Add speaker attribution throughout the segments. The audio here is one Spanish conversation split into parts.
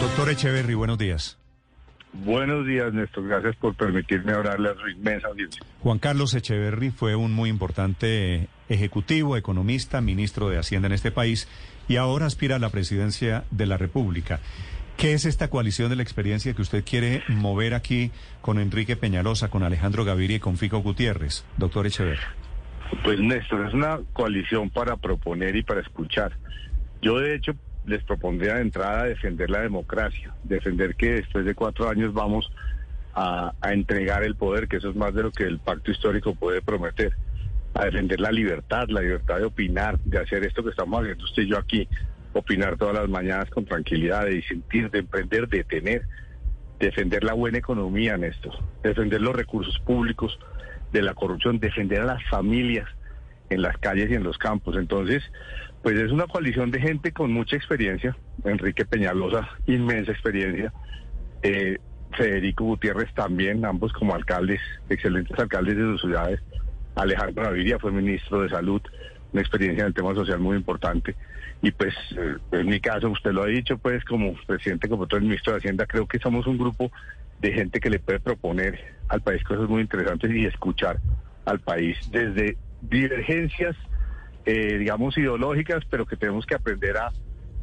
Speaker 1: Doctor Echeverry, buenos días.
Speaker 2: Buenos días, Néstor. Gracias por permitirme hablarle a su inmensa audiencia.
Speaker 1: Juan Carlos Echeverry fue un muy importante ejecutivo, economista, ministro de Hacienda en este país y ahora aspira a la presidencia de la República. ¿Qué es esta coalición de la experiencia que usted quiere mover aquí con Enrique Peñalosa, con Alejandro Gaviria y con Fico Gutiérrez, doctor Echeverry?
Speaker 2: Pues Néstor, es una coalición para proponer y para escuchar. Yo de hecho les propondría de entrada defender la democracia, defender que después de cuatro años vamos a, entregar el poder, que eso es más de lo que el pacto histórico puede prometer, a defender la libertad, la libertad de opinar, de hacer esto que estamos haciendo usted y yo aquí, opinar todas las mañanas con tranquilidad, de disentir, de emprender, de tener, defender la buena economía, Néstor, defender los recursos públicos de la corrupción, defender a las familias en las calles y en los campos. Entonces, pues es una coalición de gente con mucha experiencia. Enrique Peñalosa, inmensa experiencia. Eh, Federico Gutiérrez también, ambos como alcaldes, excelentes alcaldes de sus ciudades. Alejandro Gaviria fue ministro de Salud, una experiencia en el tema social muy importante. Y pues, eh, en mi caso, usted lo ha dicho, pues como presidente, como todo el ministro de Hacienda, creo que somos un grupo de gente que le puede proponer al país cosas muy interesantes y escuchar al país desde divergencias, eh, digamos, ideológicas, pero que tenemos que aprender a,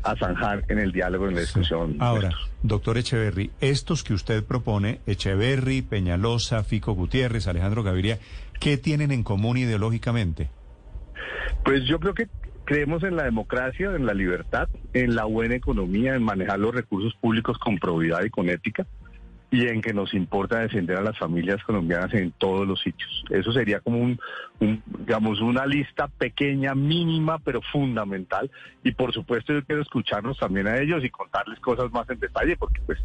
Speaker 2: a zanjar en el diálogo, en la discusión.
Speaker 1: Sí. Ahora, doctor Echeverry, estos que usted propone, Echeverry, Peñalosa, Fico Gutiérrez, Alejandro Gaviria, ¿qué tienen en común ideológicamente?
Speaker 2: Pues yo creo que creemos en la democracia, en la libertad, en la buena economía, en manejar los recursos públicos con probidad y con ética y en que nos importa defender a las familias colombianas en todos los sitios. Eso sería como un, un, digamos, una lista pequeña, mínima, pero fundamental. Y por supuesto yo quiero escucharnos también a ellos y contarles cosas más en detalle, porque pues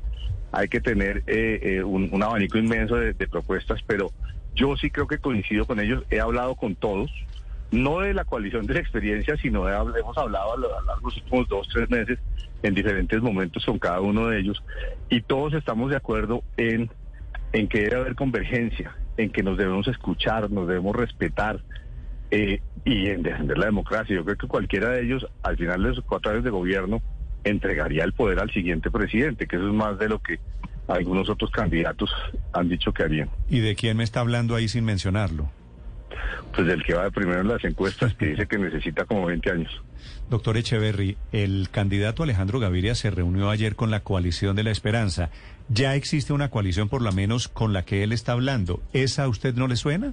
Speaker 2: hay que tener eh, eh, un, abanico inmenso de propuestas, pero yo sí creo que coincido con ellos. He hablado con todos, no de la coalición de la experiencia, sino de, hemos hablado a lo largo de los últimos dos, tres meses en diferentes momentos con cada uno de ellos y todos estamos de acuerdo en, en que debe haber convergencia, en que nos debemos escuchar, nos debemos respetar eh, y en defender la democracia. Yo creo que cualquiera de ellos, al final de sus cuatro años de gobierno, entregaría el poder al siguiente presidente, que eso es más de lo que algunos otros candidatos han dicho que harían.
Speaker 1: ¿Y de quién me está hablando ahí sin mencionarlo?
Speaker 2: Pues del que va de primero en las encuestas, que dice que necesita como 20 años.
Speaker 1: Doctor Echeverry, el candidato Alejandro Gaviria se reunió ayer con la coalición de la esperanza. ¿Ya existe una coalición por lo menos con la que él está hablando? ¿Esa a usted no le suena?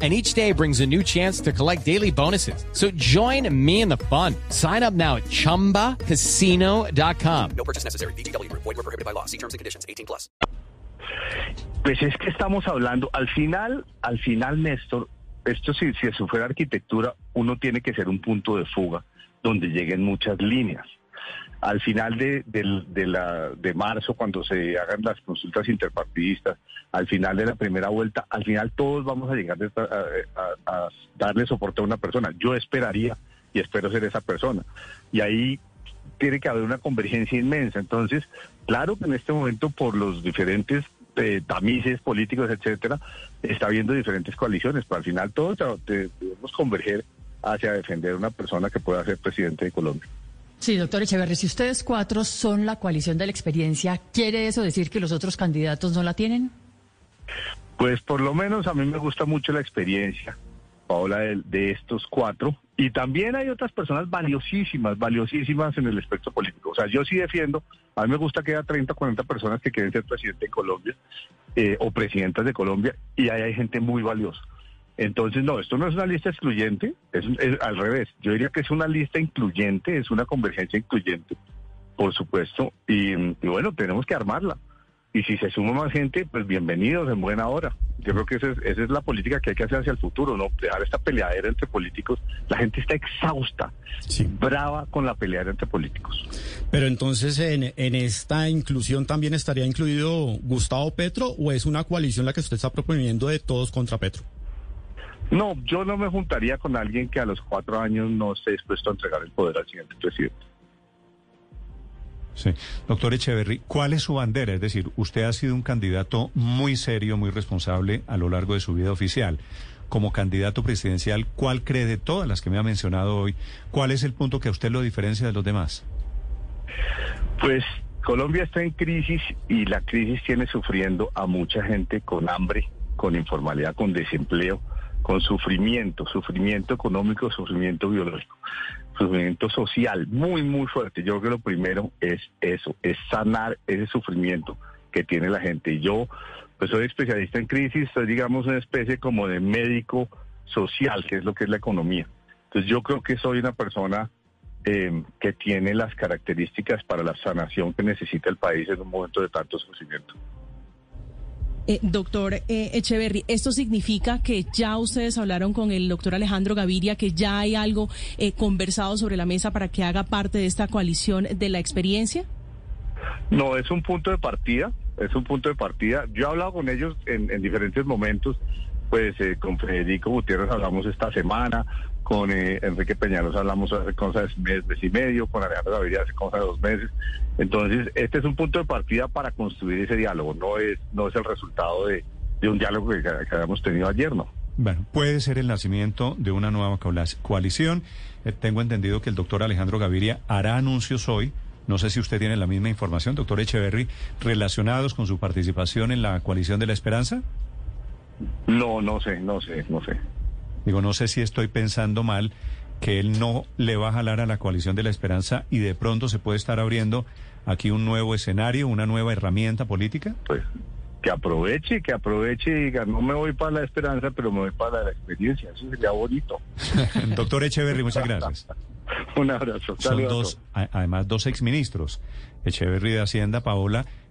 Speaker 3: And each day brings a new chance to collect daily bonuses. So join me in the fun. Sign up now at ChumbaCasino.com.
Speaker 4: No purchase necessary. BGW. Void were prohibited by law. See terms and conditions. 18 plus.
Speaker 2: Pues es que estamos hablando, al final, al final, Néstor, esto si, si eso fuera arquitectura, uno tiene que ser un punto de fuga donde lleguen muchas líneas. Al final de, de, la, de marzo, cuando se hagan las consultas interpartidistas, al final de la primera vuelta, al final todos vamos a llegar a, a, darle soporte a una persona. Yo esperaría y espero ser esa persona. Y ahí tiene que haber una convergencia inmensa. Entonces, claro que en este momento por los diferentes eh, tamices políticos, etcétera, está habiendo diferentes coaliciones, pero al final todos debemos converger hacia defender una persona que pueda ser presidente de Colombia.
Speaker 5: Sí, doctor Echeverri, si ustedes cuatro son la coalición de la experiencia, ¿quiere eso decir que los otros candidatos no la tienen?
Speaker 2: Pues por lo menos a mí me gusta mucho la experiencia, Paola, de, estos cuatro. Y también hay otras personas valiosísimas, valiosísimas en el espectro político. O sea, yo sí defiendo, a mí me gusta que haya 30, 40 personas que quieren ser presidente de Colombia eh, o presidentas de Colombia, y ahí hay gente muy valiosa. Entonces, no, esto no es una lista excluyente, es, es al revés. Yo diría que es una lista incluyente, es una convergencia incluyente, por supuesto, y, y bueno, tenemos que armarla. Y si se suma más gente, pues bienvenidos en buena hora. Yo creo que esa es, esa es la política que hay que hacer hacia el futuro, ¿no? Dejar esta peleadera entre políticos. La gente está exhausta,
Speaker 6: Sí.
Speaker 2: brava con la peleadera entre políticos.
Speaker 6: Pero entonces en, en esta inclusión también estaría incluido Gustavo Petro o es una coalición la que usted está proponiendo de todos contra Petro?
Speaker 2: No, yo no me juntaría con alguien que a los cuatro años no esté dispuesto a entregar el poder al siguiente presidente.
Speaker 1: Sí. Doctor Echeverry, ¿cuál es su bandera? Es decir, usted ha sido un candidato muy serio, muy responsable a lo largo de su vida oficial. Como candidato presidencial, ¿cuál cree de todas las que me ha mencionado hoy? ¿Cuál es el punto que a usted lo diferencia de los demás?
Speaker 2: Pues Colombia está en crisis y la crisis tiene sufriendo a mucha gente con hambre, con informalidad, con desempleo, con sufrimiento, sufrimiento económico, sufrimiento biológico, sufrimiento social, muy, muy fuerte. Yo creo que lo primero es eso, es sanar ese sufrimiento que tiene la gente. Y yo, pues soy especialista en crisis, soy digamos una especie como de médico social, que es lo que es la economía. Entonces yo creo que soy una persona eh, que tiene las características para la sanación que necesita el país en un momento de tanto sufrimiento.
Speaker 7: Eh, doctor eh, Echeverry, ¿esto significa que ya ustedes hablaron con el doctor Alejandro Gaviria, que ya hay algo eh, conversado sobre la mesa para que haga parte de esta coalición de la experiencia?
Speaker 2: No, es un punto de partida, es un punto de partida. Yo he hablado con ellos en, en diferentes momentos, pues eh, con Federico Gutiérrez hablamos esta semana, con eh, Enrique Peñalosa hablamos hace cosas mes, mes y medio, con Alejandro Gaviria hace cosas de dos meses. Entonces, este es un punto de partida para construir ese diálogo, no es, no es el resultado de, de un diálogo que, habíamos tenido ayer, ¿no?
Speaker 1: Bueno, puede ser el nacimiento de una nueva coalición. Eh, tengo entendido que el doctor Alejandro Gaviria hará anuncios hoy. No sé si usted tiene la misma información, doctor Echeverry, relacionados con su participación en la coalición de la esperanza.
Speaker 2: No, no sé, no sé, no sé.
Speaker 1: Digo, no sé si estoy pensando mal que él no le va a jalar a la coalición de la esperanza y de pronto se puede estar abriendo aquí un nuevo escenario, una nueva herramienta política.
Speaker 2: Pues que aproveche, que aproveche y diga, no me voy para la esperanza, pero me voy para la experiencia. Eso sería bonito.
Speaker 1: doctor Echeverry, muchas gracias.
Speaker 2: Un abrazo.
Speaker 1: Son dos, además, dos exministros, Echeverry de Hacienda, Paola,